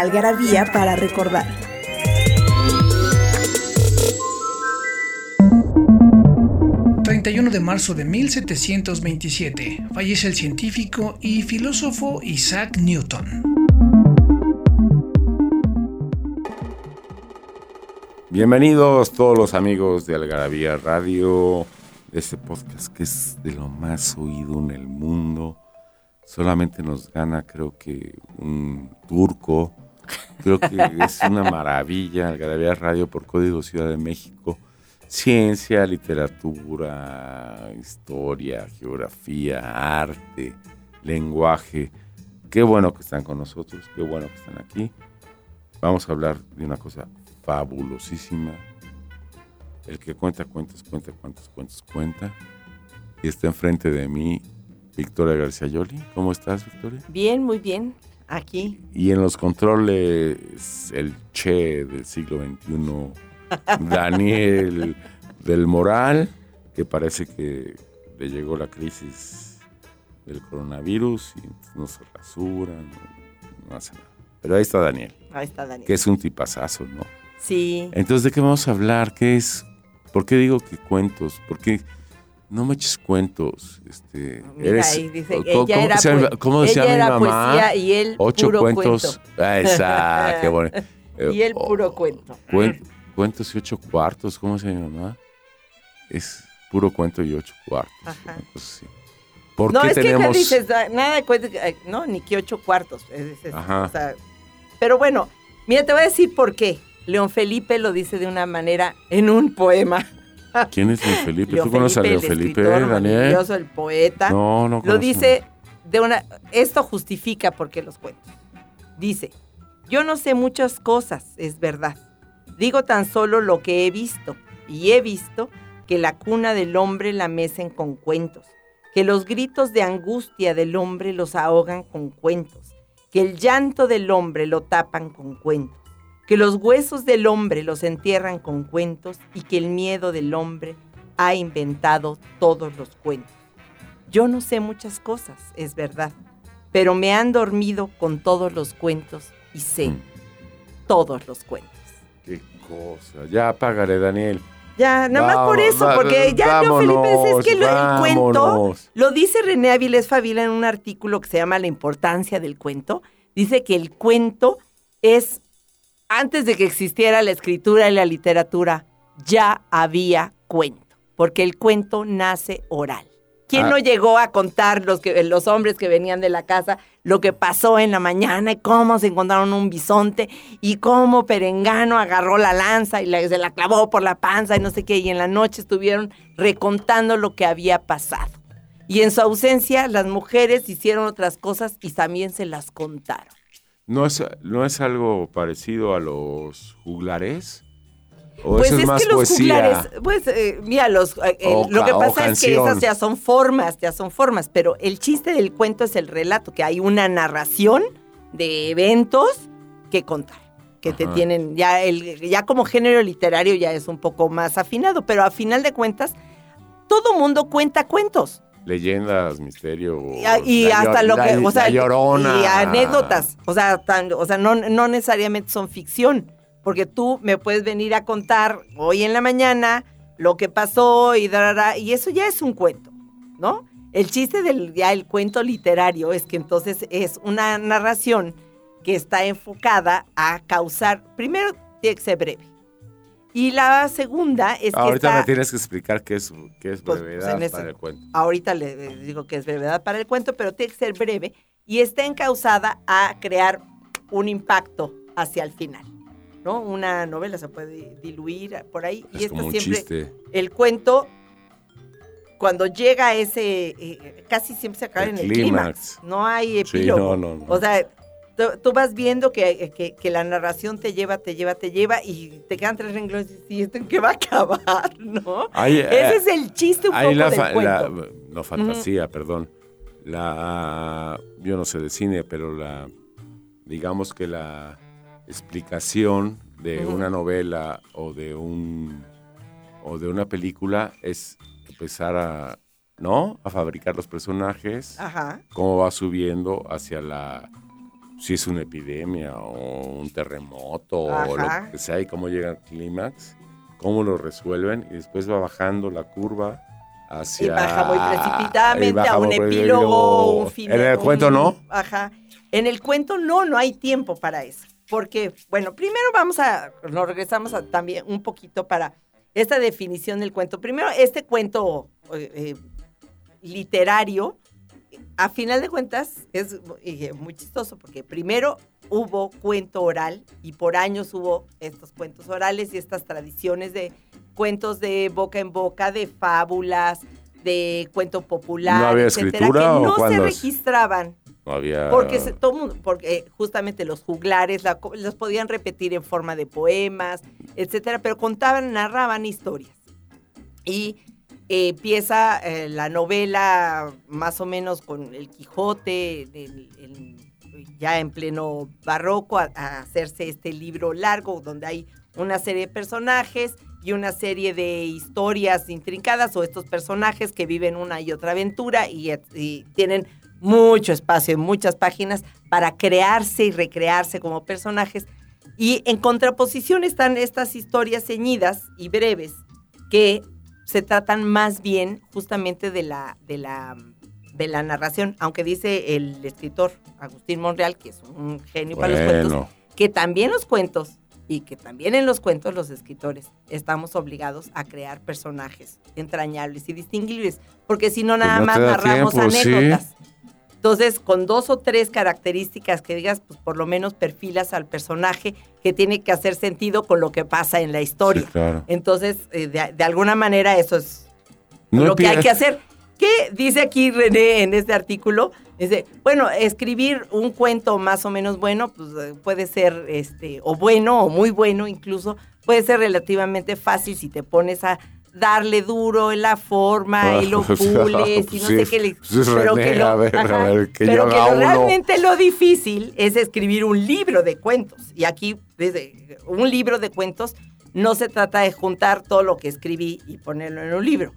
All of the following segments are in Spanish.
Algarabía para recordar. ...31 de marzo de 1727... ...fallece el científico y filósofo Isaac Newton. Bienvenidos todos los amigos de Algarabía Radio... ...de este podcast que es de lo más oído en el mundo... ...solamente nos gana creo que un turco... Creo que es una maravilla Algarabía Radio por Código Ciudad de México ciencia, literatura, historia, geografía, arte, lenguaje. Qué bueno que están con nosotros, qué bueno que están aquí. Vamos a hablar de una cosa fabulosísima. El que cuenta cuentos, cuenta cuántos cuentos cuenta. Y está enfrente de mí Victoria García Yoli. ¿Cómo estás, Victoria? Bien, muy bien. Aquí. Y en los controles, el Che del siglo XXI Daniel del Moral, que parece que le llegó la crisis del coronavirus y no se rasura, no, hace nada. Pero ahí está Daniel. Ahí está Daniel. Que es un tipazazo, ¿no? Sí. Entonces, ¿de qué vamos a hablar? ¿Qué es? ¿Por qué digo que cuentos? ¿Por qué no me eches cuentos? Este, eres, ahí dice, ¿cómo, ella era, decía, ¿cómo decía ella mi era mamá? Poesía y él Ocho puro cuentos. Cuento. Ah, esa, qué bueno. y él Oh, puro cuento. Cuen- cuentos y ocho cuartos, ¿cómo se llama? Es puro cuento y ocho cuartos. Ajá. cosa así. ¿Por no, qué es tenemos? que dices, ah, nada de cuentos, no, ni que ocho cuartos. es- es- Ajá. o sea, pero bueno, mira, te voy a decir por qué. León Felipe lo dice de una manera en un poema. ¿Quién es León Felipe? ¿Tú conoces a el Felipe, Daniel? maravilloso, el poeta. No, no Lo conozco. dice de una... Esto justifica por qué los cuentos. Dice, yo no sé muchas cosas, es verdad. Digo tan solo lo que he visto. Y he visto que la cuna del hombre la mecen con cuentos. Que los gritos de angustia del hombre los ahogan con cuentos. Que el llanto del hombre lo tapan con cuentos. Que los huesos del hombre los entierran con cuentos. Y que el miedo del hombre ha inventado todos los cuentos. Yo no sé muchas cosas, es verdad, pero me han dormido con todos los cuentos y sé Mm. todos los cuentos. Qué cosa. Ya apágale, Daniel. Ya, nada más por eso, porque ya León Felipe es que lo- el cuento lo dice René Avilés Favila en un artículo que se llama La importancia del cuento. Dice que el cuento es, antes de que existiera la escritura y la literatura, ya había cuento, porque el cuento nace oral. ¿Quién Ah. no llegó a contar los, que, los hombres que venían de la casa lo que pasó en la mañana y cómo se encontraron un bisonte y cómo Perengano agarró la lanza y la- se la clavó por la panza y no sé qué? Y en la noche estuvieron recontando lo que había pasado. Y en su ausencia, las mujeres hicieron otras cosas y también se las contaron. ¿No es, ¿No es algo parecido a los juglares? ¿O Pues eso es, es más que los poesía? juglares, pues eh, mira, los, eh, eh, O lo que pasa es que esas ya son formas, ya son formas, pero el chiste del cuento es el relato, que hay una narración de eventos que contar, que te tienen, ya, el, ya como género literario ya es un poco más afinado, pero a final de cuentas, todo mundo cuenta cuentos. Leyendas, misterio. Y, y hasta lo que, o sea, llorona. y anécdotas, o sea, tan- o sea, no, no necesariamente son ficción, porque tú me puedes venir a contar hoy en la mañana lo que pasó y darara, y eso ya es un cuento, ¿no? El chiste del ya el cuento literario es que entonces es una narración que está enfocada a causar, primero tiene que ser breve. Y la segunda es que Ahorita está, me tienes que explicar qué es, qué es Pues, brevedad pues, ese- para el cuento. ahorita le digo que es brevedad para el cuento, pero tiene que ser breve y está encausada a crear un impacto hacia el final. ¿no? Una novela se puede diluir por ahí y Es como un siempre chiste. el cuento cuando llega a ese eh, casi siempre se acaba El en el clímax. no hay Sí, epílogo. no, no, no. O sea, tú, vas viendo que, que, la narración te lleva, te lleva, te lleva y te quedan tres renglones y esto en qué va a acabar, ¿no? Ese eh, es el chiste un poco la, del cuento. no, fantasía, perdón. La, yo no sé de cine, pero la, digamos que la explicación de una novela o de un o de una película es empezar a, ¿no? A fabricar los personajes, Ajá. cómo va subiendo hacia la si es una epidemia o un terremoto o lo que sea y cómo llega al clímax, cómo lo resuelven y después va bajando la curva hacia... Y baja muy precipitadamente a un epílogo, un final. En el cuento no. Ajá. En el cuento no, no hay tiempo para eso. Porque, bueno, primero vamos a, nos regresamos también un poquito para esta definición del cuento. Primero, este cuento eh, eh, literario a final de cuentas es muy chistoso porque primero hubo cuento oral y por años hubo estos cuentos orales y estas tradiciones de cuentos de boca en boca, de fábulas, de cuento popular, ¿No había etcétera, que no se registraban. No había... Porque todo porque justamente los juglares los podían repetir en forma de poemas, etcétera, pero contaban, narraban historias. Y empieza eh, la novela más o menos con el Quijote, ya en pleno barroco, a, hacerse este libro largo donde hay una serie de personajes y una serie de historias intrincadas o estos personajes que viven una y otra aventura y, y tienen mucho espacio, muchas páginas para crearse y recrearse como personajes. Y en contraposición están estas historias ceñidas y breves que se tratan más bien justamente de la, de la, de la narración, aunque dice el escritor Agustín Monreal, que es un genio para los cuentos, que también los cuentos y que también en los cuentos los escritores estamos obligados a crear personajes entrañables y distinguibles, porque si no nada más narramos anécdotas. Entonces, con dos o tres características que digas, pues por lo menos perfilas al personaje que tiene que hacer sentido con lo que pasa en la historia. Entonces, eh, de, alguna manera eso es lo que hay que hacer. ¿Qué dice aquí René en este artículo? Dice, bueno, escribir un cuento más o menos bueno, pues eh, puede ser, este, o bueno, o muy bueno incluso, puede ser relativamente fácil si te pones a darle duro en la forma y lo pules y no sé qué le, pero que lo, pero que realmente lo difícil es escribir un libro de cuentos. Y aquí desde un libro de cuentos no se trata de juntar todo lo que escribí y ponerlo en un libro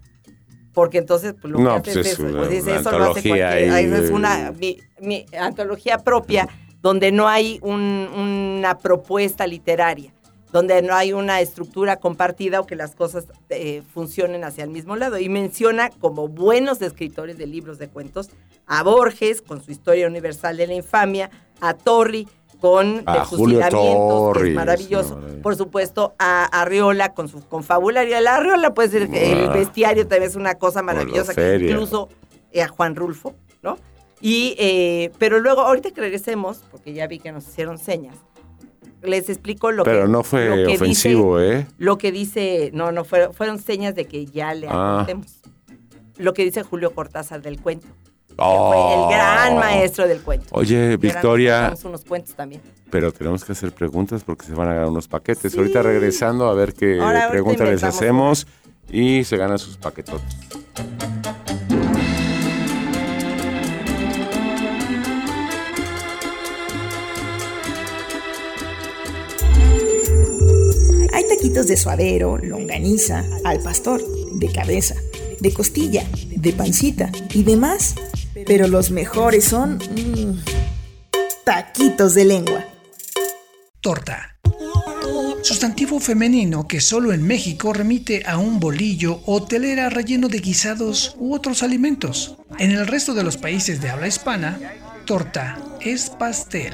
porque entonces pues, lo no, que pues es, una, pues, eso lo hace cualquier, es una mi, antología propia donde no hay una propuesta literaria donde no hay una estructura compartida o que las cosas eh, funcionen hacia el mismo lado. Y menciona como buenos escritores de libros de cuentos a Borges con su Historia Universal de la Infamia, a Torri con a fusilamientos, que es maravilloso. Por supuesto, a Arriola con su confabulario. La Arriola puede ser que el bestiario también es una cosa maravillosa, que incluso eh, a Juan Rulfo, ¿no? Y, eh, pero luego, ahorita que regresemos, porque ya vi que nos hicieron señas, les explico lo que Pero no fue ofensivo, ¿eh? Lo que dice, no, no, fueron, fueron señas de que ya le ah. Lo que dice Julio Cortázar del cuento. fue el gran oh. maestro del cuento. Oye, Victoria. unos cuentos también. Pero tenemos que hacer preguntas porque se van a ganar unos paquetes. Ahorita regresando a ver qué preguntas les hacemos y se ganan sus paquetotes. Taquitos de suadero, longaniza, al pastor, de cabeza, de costilla, de pancita y demás. Pero los mejores son mm, taquitos de lengua. Torta. Sustantivo femenino que solo en México remite a un bolillo o telera relleno de guisados u otros alimentos. En el resto de los países de habla hispana, torta es pastel.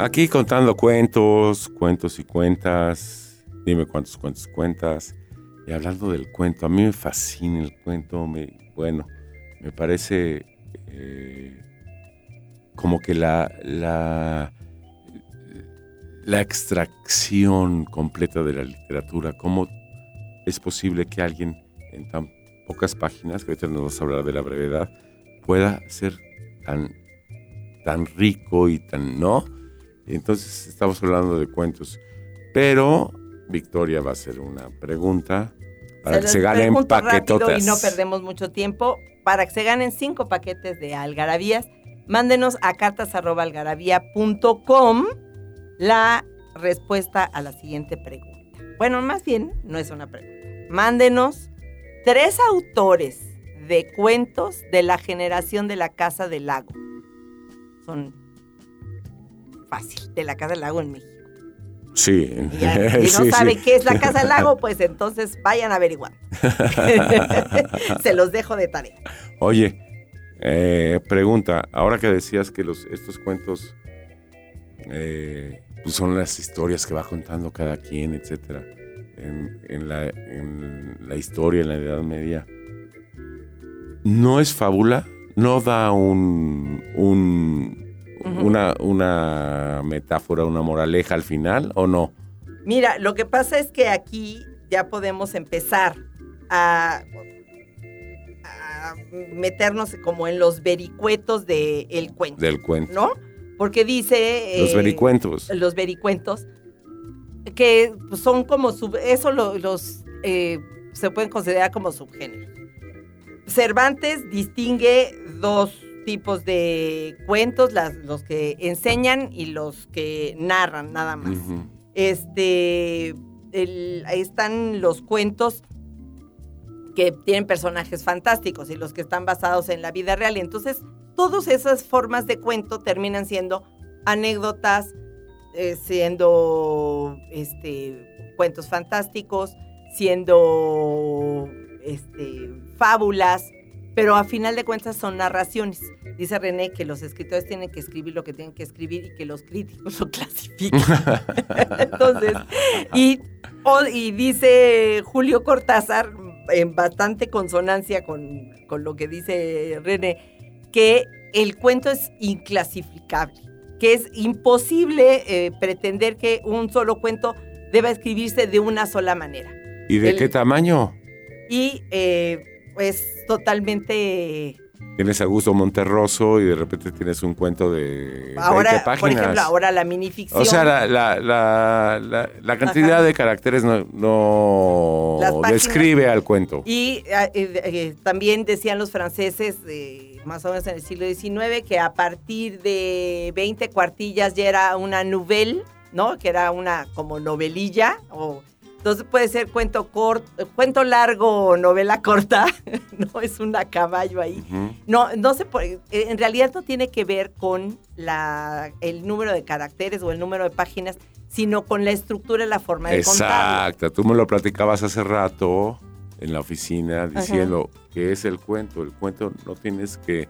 Aquí contando cuentos, cuentos y cuentas. Dime cuántos cuentos cuentas. Y hablando del cuento, a mí me fascina el cuento. Me, bueno, me parece eh, como que la, la, extracción completa de la literatura. ¿Cómo es posible que alguien en tan pocas páginas, que ahorita nos vamos a hablar de la brevedad, pueda ser tan, tan rico y tan no? Entonces estamos hablando de cuentos. Pero Victoria va a hacer una pregunta para que se ganen paquetotes. Y no perdemos mucho tiempo. Para que se ganen cinco paquetes de algarabías, mándenos a cartas.algarabía.com la respuesta a la siguiente pregunta. Bueno, más bien, no es una pregunta. Mándenos tres autores de cuentos de la generación de la Casa del Lago. Son fácil, de la Casa del Lago en México. Sí. Y si no sabe qué es la Casa del Lago, pues entonces vayan a averiguar. Se los dejo de tarea. Oye, eh, pregunta, ahora que decías que los, estos cuentos eh, pues son las historias que va contando cada quien, etcétera, en, la, en la historia, en la Edad Media, ¿no es fábula? ¿No da un, un una, una metáfora, una moraleja al final o no? Mira, lo que pasa es que aquí ya podemos empezar a, meternos como en los vericuetos del cuento. Del cuento. ¿No? Porque dice... Los eh, vericuentos. Los vericuentos, que son como, sub, eso los eh, se pueden considerar como subgéneros. Cervantes distingue dos tipos de cuentos, las, los que enseñan y los que narran, nada más. Este, ahí están los cuentos que tienen personajes fantásticos y los que están basados en la vida real. Y entonces, todas esas formas de cuento terminan siendo anécdotas, eh, siendo este, cuentos fantásticos, siendo este, fábulas, pero a final de cuentas son narraciones. Dice René que los escritores tienen que escribir lo que tienen que escribir y que los críticos lo clasifiquen. Entonces, y, y, dice Julio Cortázar, en bastante consonancia con, con lo que dice René, que el cuento es inclasificable, que es imposible eh, pretender que un solo cuento deba escribirse de una sola manera. ¿Y de qué tamaño? Y eh, es totalmente... Tienes a Augusto Monterroso y de repente tienes un cuento de ahora, 20 páginas. Por ejemplo, ahora la minificción. O sea, la, cantidad de caracteres no, describe al cuento. Y eh, eh, también decían los franceses, más o menos en el siglo XIX, que a partir de 20 cuartillas ya era una nouvelle, ¿no? Que era una como novelilla o entonces puede ser cuento corto, cuento largo o novela corta, no es una caballo ahí. No, no se puede, en realidad no tiene que ver con la, el número de caracteres o el número de páginas, sino con la estructura y la forma de contar. Exacto, tú me lo platicabas hace rato en la oficina diciendo que es el cuento. El cuento no tienes que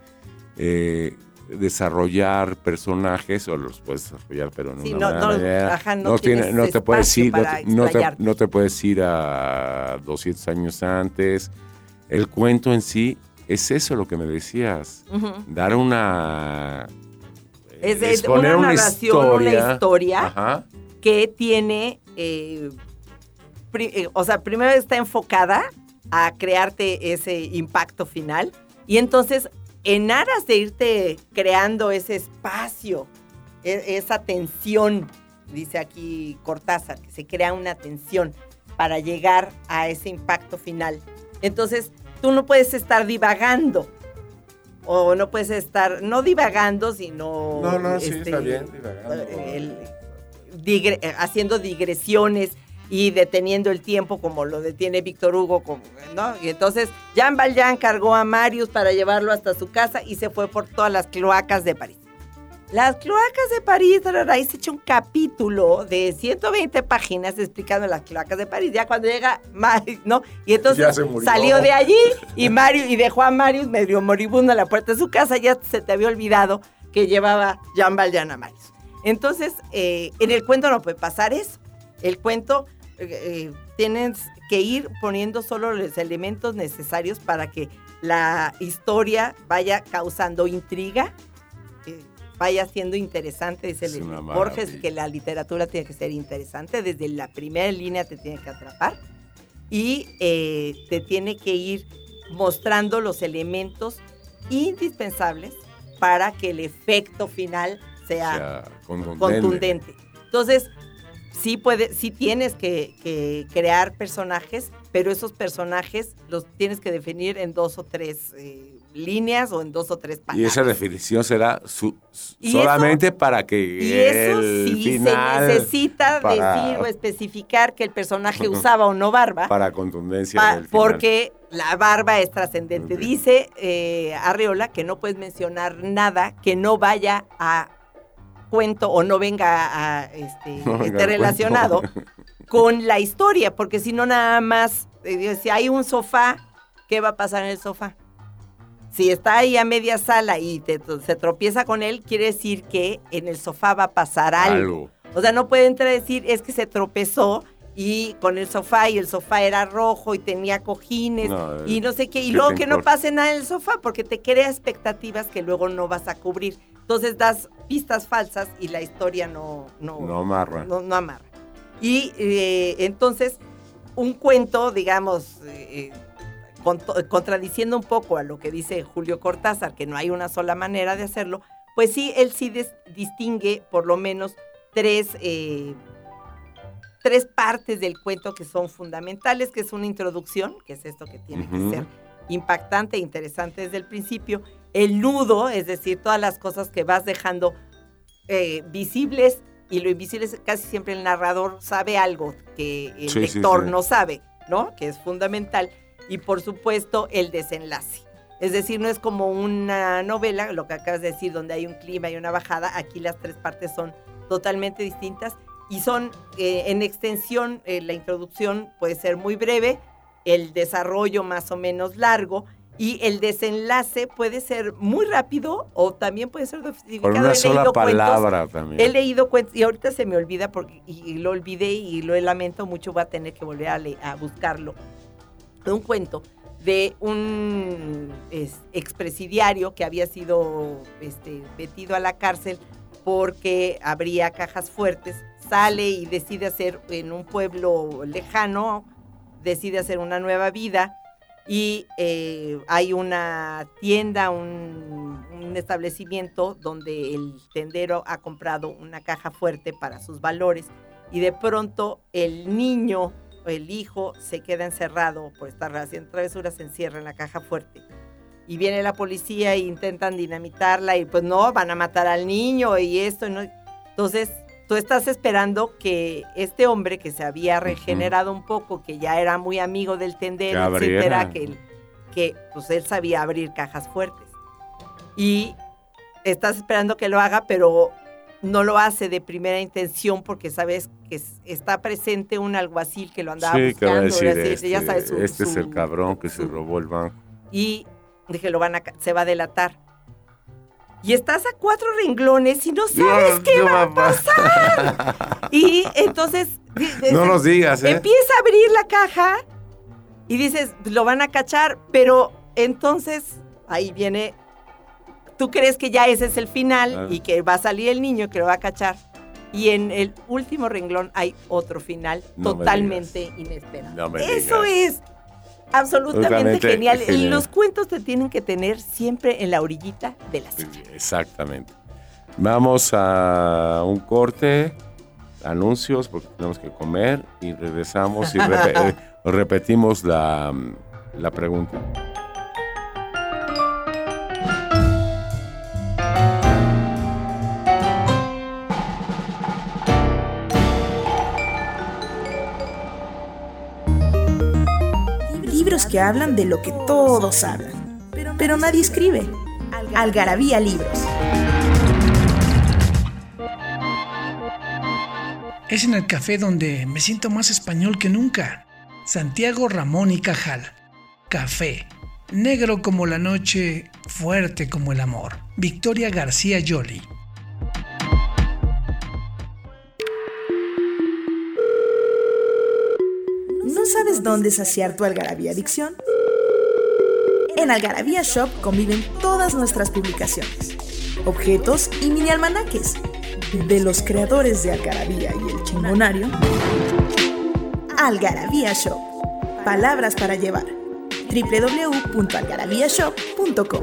eh, desarrollar personajes o los puedes desarrollar pero no, no, tiene, no te puedes ir no te, no te, puedes ir a 200 años antes. El cuento en sí es eso lo que me decías dar una es, una narración una historia que tiene eh, eh, o sea primero está enfocada a crearte ese impacto final y entonces en aras de irte creando ese espacio, e, esa tensión, dice aquí Cortázar, que se crea una tensión para llegar a ese impacto final. Entonces, tú no puedes estar divagando. O no puedes estar, no divagando, sino... No, no, sí, está este, bien, divagando. haciendo digresiones y deteniendo el tiempo como lo detiene Víctor Hugo, ¿no? Y entonces Jean Valjean cargó a Marius para llevarlo hasta su casa y se fue por todas las cloacas de París. Las cloacas de París, ahí se echa un capítulo de 120 páginas explicando las cloacas de París. Ya cuando llega Marius, ¿no? Y entonces salió de allí y Marius, y dejó a Marius medio moribundo a la puerta de su casa. Ya se te había olvidado que llevaba Jean Valjean a Marius. Entonces, eh, en el cuento no puede pasar eso. El cuento eh, tienes que ir poniendo solo los elementos necesarios para que la historia vaya causando intriga, eh, vaya siendo interesante. Dice Borges que la literatura tiene que ser interesante, desde la primera línea te tiene que atrapar y eh, te tiene que ir mostrando los elementos indispensables para que el efecto final sea, contundente. contundente. Entonces, sí, puede, sí tienes que, que crear personajes, pero esos personajes los tienes que definir en dos o tres eh, líneas o en dos o tres Y palabras. esa definición será su- Y solamente para que Y eso el sí final se necesita para- decir o especificar que el personaje usaba o no barba, para contundencia pa- del porque la barba es trascendente. Dice eh, Arreola que no puedes mencionar nada que no vaya a cuento o no venga a este, No venga esté al relacionado con la historia, porque si no nada más, eh, si hay un sofá, ¿qué va a pasar en el sofá? Si está ahí a media sala y te- se tropieza con él, quiere decir que en el sofá va a pasar algo. Algo. O sea, no puede entrar a decir, es que se tropezó y con el sofá y el sofá era rojo y tenía cojines No, y no sé qué. Y ¿qué luego que no pase nada en el sofá porque te crea expectativas que luego no vas a cubrir. Entonces das pistas falsas y la historia no, no, No amarra. no, no amarra. Y eh, entonces, un cuento, digamos, eh, cont- contradiciendo un poco a lo que dice Julio Cortázar, que no hay una sola manera de hacerlo, pues sí, él sí distingue por lo menos tres, eh, tres partes del cuento que son fundamentales, que es una introducción, que es esto que tiene que ser impactante e interesante desde el principio, el nudo, es decir, todas las cosas que vas dejando eh, visibles y lo invisible es casi siempre el narrador sabe algo que el Sí, sí, lector sí. no sabe, ¿no? Que es fundamental. Y por supuesto el desenlace. Es decir, no es como una novela, lo que acabas de decir, donde hay un clima y una bajada. Aquí las tres partes son totalmente distintas y son eh, en extensión, eh, la introducción puede ser muy breve, el desarrollo más o menos largo y el desenlace puede ser muy rápido o también puede ser dosificado. Con una He sola cuentos- palabra también. He leído cuentos y ahorita se me olvida porque y, y lo olvidé y lo lamento mucho, voy a tener que volver a, le- a buscarlo. Un cuento de un es, expresidiario que había sido este, metido a la cárcel porque abría cajas fuertes, sale y decide hacer en un pueblo lejano, decide hacer una nueva vida y eh, hay una tienda, un, establecimiento donde el tendero ha comprado una caja fuerte para sus valores y de pronto el niño, el hijo, se queda encerrado por estar haciendo travesuras, se encierra en la caja fuerte. Y viene la policía e intentan dinamitarla y pues no, van a matar al niño y esto. no. Entonces, tú estás esperando que este hombre que se había regenerado un poco, que ya era muy amigo del tendero, Que etcétera, que, pues él sabía abrir cajas fuertes. Y estás esperando que lo haga, pero no lo hace de primera intención porque sabes que es- está presente un alguacil que lo andaba sí, que va a buscando. decir, este, ya sabes, su- este es el cabrón que se robó el banco. y dije, lo van a, se va a delatar. Y estás a cuatro renglones y no sabes qué va a pasar. Y entonces No nos digas, ¿eh? empieza a abrir la caja y dices, lo van a cachar, pero entonces ahí viene, tú crees que ya ese es el final y que va a salir el niño que lo va a cachar. Y en el último renglón hay otro final No totalmente inesperado. No Eso es absolutamente genial. genial. Los cuentos te tienen que tener siempre en la orillita de la silla. Exactamente. Vamos a un corte, anuncios, porque tenemos que comer, y regresamos y repe- repetimos la, la pregunta. Libros que hablan de lo que todos hablan, pero nadie escribe. Algarabía Libros. Es en el café donde me siento más español que nunca. Santiago Ramón y Cajal. Café. Negro como la noche, fuerte como el amor. Victoria García Yoli. Dónde saciar tu algarabía adicción? En Algarabía Shop conviven todas nuestras publicaciones, objetos y mini almanaques de los creadores de Algarabía y el Chingonario. Algarabía Shop. Palabras para llevar. www.algarabíashop.com.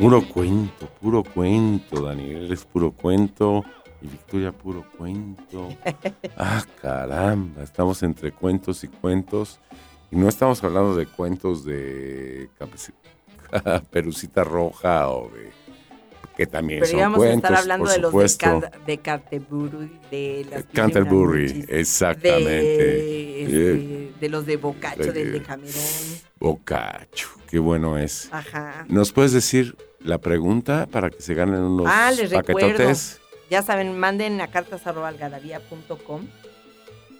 Puro cuento, puro cuento, Daniel, es puro cuento. Y Victoria, puro cuento. Ah, caramba, estamos entre cuentos y cuentos. Y no estamos hablando de cuentos de Perucita Roja o de. que también Pero son íbamos cuentos. a estar hablando por de los de. Can- de Canterbury, de las Canterbury, exactamente. De, este, Eh, de los de Bocacho, de- del de Camerón. Bocacho, qué bueno es. Ajá. ¿Nos puedes decir la pregunta para que se ganen unos Ah, les recuerdo. Ya saben, manden a cartas.algarabía.com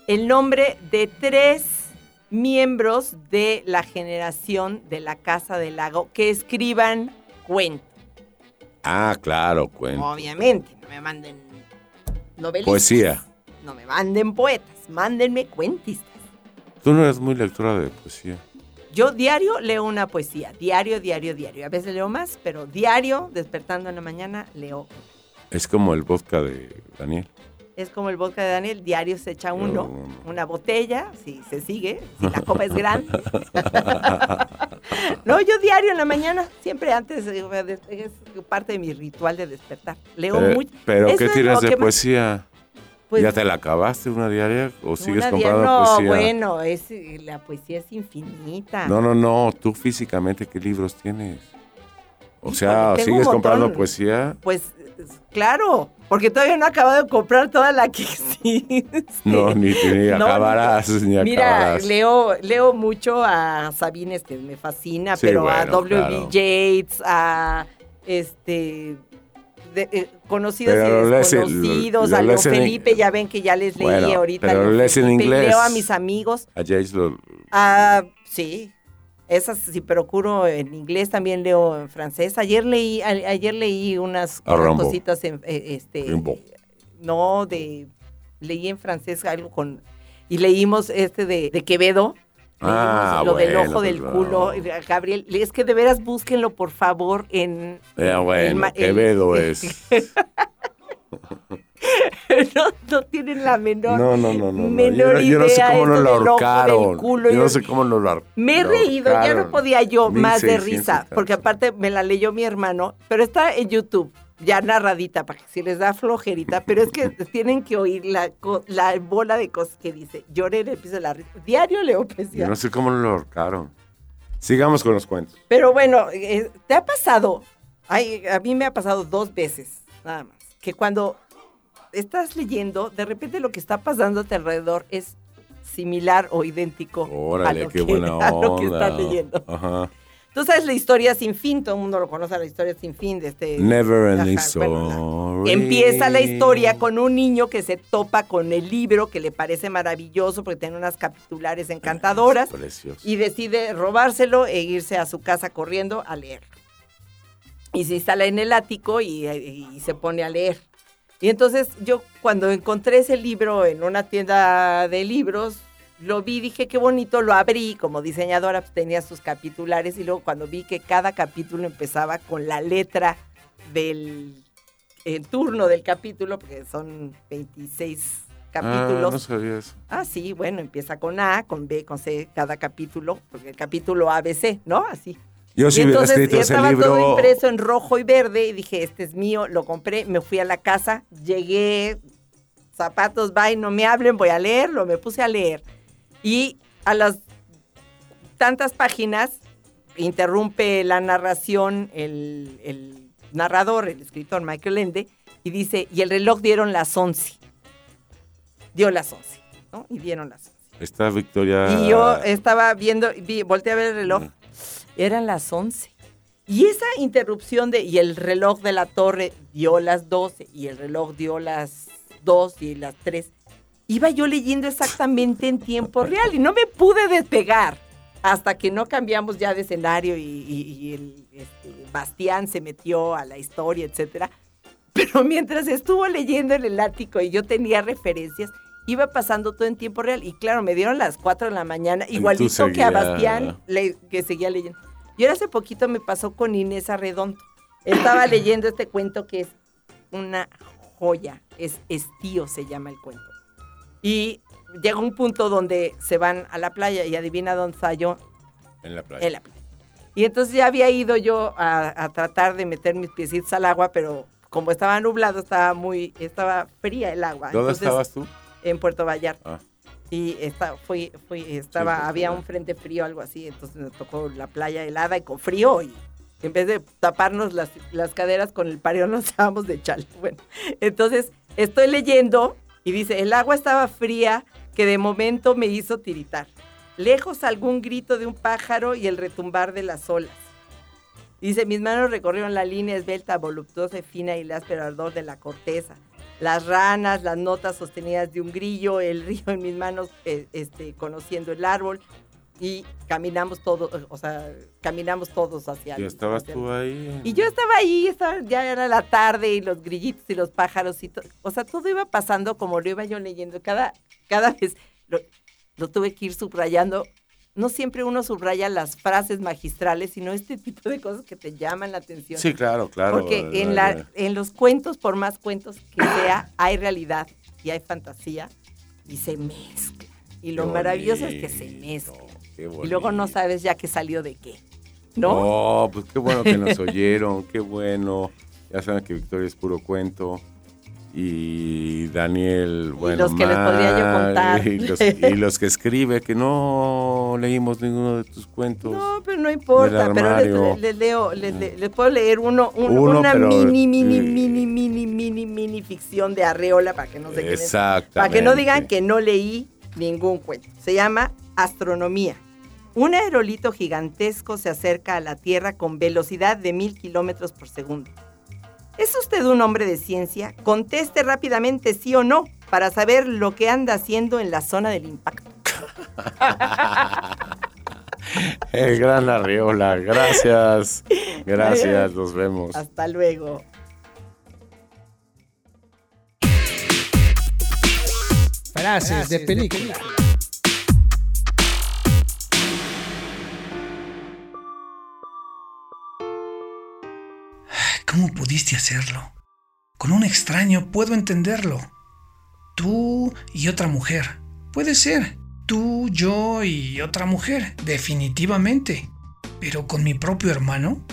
el nombre de tres miembros de la generación de la Casa del Lago que escriban cuentos. Ah, claro, cuento. Obviamente, no me manden novelistas. Poesía. No me manden poetas, mándenme cuentistas. Tú no eres muy lectora de poesía. Yo diario leo una poesía, diario, diario, diario. A veces leo más, pero diario, despertando en la mañana, leo. Es como el vodka de Daniel. Es como el vodka de Daniel, diario se echa uno, No, no, no. una botella, si se sigue, si la copa es grande. no, yo diario en la mañana, siempre antes, es parte de mi ritual de despertar. Leo Eh, mucho. Pero Eso ¿qué tiras de poesía? Pues, ¿Ya te la acabaste una diaria o sigues comprando no, poesía? bueno, es, eh, la poesía es infinita. No, no, no. Tú físicamente, ¿qué libros tienes? O sea, ¿sigues comprando poesía? Pues es- claro, porque todavía no he acabado de comprar toda la que existe. No, ni, ni No, acabarás, ni Mira, acabarás. leo, leo mucho a Sabines, que me fascina, Sí, pero a W.B. claro. Yates, a este de- eh, conocidos Pero y desconocidos, lo a Leo lees en- Felipe, ya ven que ya les leí Bueno, ahorita. pero lo lees en inglés. Leo a mis amigos. A Jace lo... Ah, sí. Esas sí procuro en inglés, también leo en francés. Ayer leí, a- ayer leí unas, cositas en eh, este no de leí en francés algo con y leímos este de, de Quevedo. Ah, lo del ojo del pues, culo. no. Gabriel, es que de veras búsquenlo por favor en Eh, bueno, Quevedo es... no, no tienen la menor No, no, no, no. no. menor Yo, no- yo no sé idea cómo nos lo ahorcaron. culo, yo yo- no sé cómo lo ar- Me he reído, ya no ahorcaron. podía yo más de 1600 risa, porque aparte me la leyó mi hermano, pero está en YouTube, ya narradita, para que si les da flojerita, pero es que tienen que oír la, la bola de cosas que dice. Lloré en el piso de la risa. Diario leo Yo no sé cómo lo ahorcaron. Sigamos con los cuentos. Pero bueno, eh, ¿te ha pasado? Ay, a mí me ha pasado dos veces, nada más, que cuando estás leyendo, de repente lo que está pasando a tu alrededor es similar o idéntico a Órale, lo, qué que, buena a lo que onda. estás leyendo. Ajá. Tú sabes la historia sin fin, todo el mundo lo conoce, la historia sin fin de este... Never ending bueno, story. Empieza la historia con un niño que se topa con el libro que le parece maravilloso porque tiene unas capitulares encantadoras Precioso. y decide robárselo e irse a su casa corriendo a leer. Y se instala en el ático y, y se pone a leer. Y entonces yo cuando encontré ese libro en una tienda de libros, lo vi, dije qué bonito, lo abrí como diseñadora, pues tenía sus capitulares y luego cuando vi que cada capítulo empezaba con la letra del el turno del capítulo, porque son 26 capítulos. Ah, no sabía eso. Ah, sí, bueno, empieza con A, con B, con C, cada capítulo, porque el capítulo ABC, ¿no? Así. Yo y sí hubiera entonces escrito ese estaba todo libro. impreso en rojo y verde y dije, este es mío, lo compré, me fui a la casa, llegué, zapatos, bye, no me hablen, voy a leerlo, me puse a leer. Y a las tantas páginas interrumpe la narración el, el narrador, el escritor Michael Ende, y dice, y el reloj dieron las 11. Dio las 11, ¿no? Y dieron las 11. Está Victoria. Y yo estaba viendo, vi, volteé a ver el reloj, Ujú. Eran las 11. Y esa interrupción de, y el reloj de la torre dio las 12, y el reloj dio las 2 y las 3, iba yo leyendo exactamente en tiempo real y no me pude despegar hasta que no cambiamos ya de escenario y, y- este, Bastián se metió a la historia, etcétera. Pero mientras estuvo leyendo en el ático y yo tenía referencias, iba pasando todo en tiempo real. Y claro, me dieron las 4 de la mañana, igualito que a Bastián, que seguía leyendo. Y ahora hace poquito me pasó con Inés Arredondo. Estaba leyendo este cuento que es una joya, es Estío se llama el cuento. Y llega un punto donde se van a la playa y adivina dónde está yo. En la playa. En la playa. Y entonces ya había ido yo a, tratar de meter mis piecitos al agua, pero como estaba nublado, estaba muy, estaba fría el agua. ¿Dónde estabas tú? En Puerto Vallarta. Ah. Y estaba, fui, fui, estaba, había un frente frío, algo así, entonces me tocó la playa helada y con frío y en vez de taparnos las, las caderas con el pareón nos estábamos de chal. Bueno, entonces estoy leyendo y dice, el agua estaba fría que de momento me hizo tiritar. Lejos algún grito de un pájaro y el retumbar de las olas. Dice, mis manos recorrieron la línea esbelta, voluptuosa y fina y el áspero ardor de la corteza. Las ranas, las notas sostenidas de un grillo, el río en mis manos eh, este, conociendo el árbol, y caminamos todos, o sea, caminamos todos hacia... ¿Y estabas tú ahí? Y yo estaba ahí, estaba, ya era la tarde y los grillitos y los pájaros y todo, o sea, todo iba pasando como lo iba yo leyendo, cada, cada vez lo, lo tuve que ir subrayando. No siempre uno subraya las frases magistrales, sino este tipo de cosas que te llaman la atención. Sí, claro, claro. Porque en, la, en los cuentos, por más cuentos que sea, hay realidad y hay fantasía y se mezclan. Y lo maravilloso es que se mezclan y luego no sabes ya qué salió de qué. ¿No? No, pues qué bueno que nos oyeron, qué bueno. Ya saben que Victoria es puro cuento. Y Daniel, bueno, y los que les podría yo contar. Y los, que escribe, que no leímos ninguno de tus cuentos. No, pero no importa, pero les, leo, les, puedo leer uno, una mini, mini, mini, mini, mini, mini ficción de Arreola para que no se queden, para que no digan que no leí ningún cuento. Se llama Astronomía. Un aerolito gigantesco se acerca a la Tierra con velocidad de mil kilómetros por segundo. ¿Es usted un hombre de ciencia? Conteste rápidamente sí o no para saber lo que anda haciendo en la zona del impacto. El gran Arriola, gracias. Gracias, nos vemos. Hasta luego. Frases de película. ¿Cómo pudiste hacerlo? Con un extraño puedo entenderlo. Tú y otra mujer. Puede ser. Tú, yo y otra mujer. Definitivamente. Pero con mi propio hermano.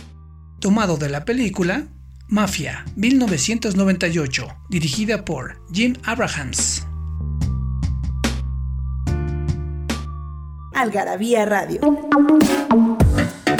Tomado de la película Mafia, 1998, dirigida por Jim Abrahams. Algarabía Radio.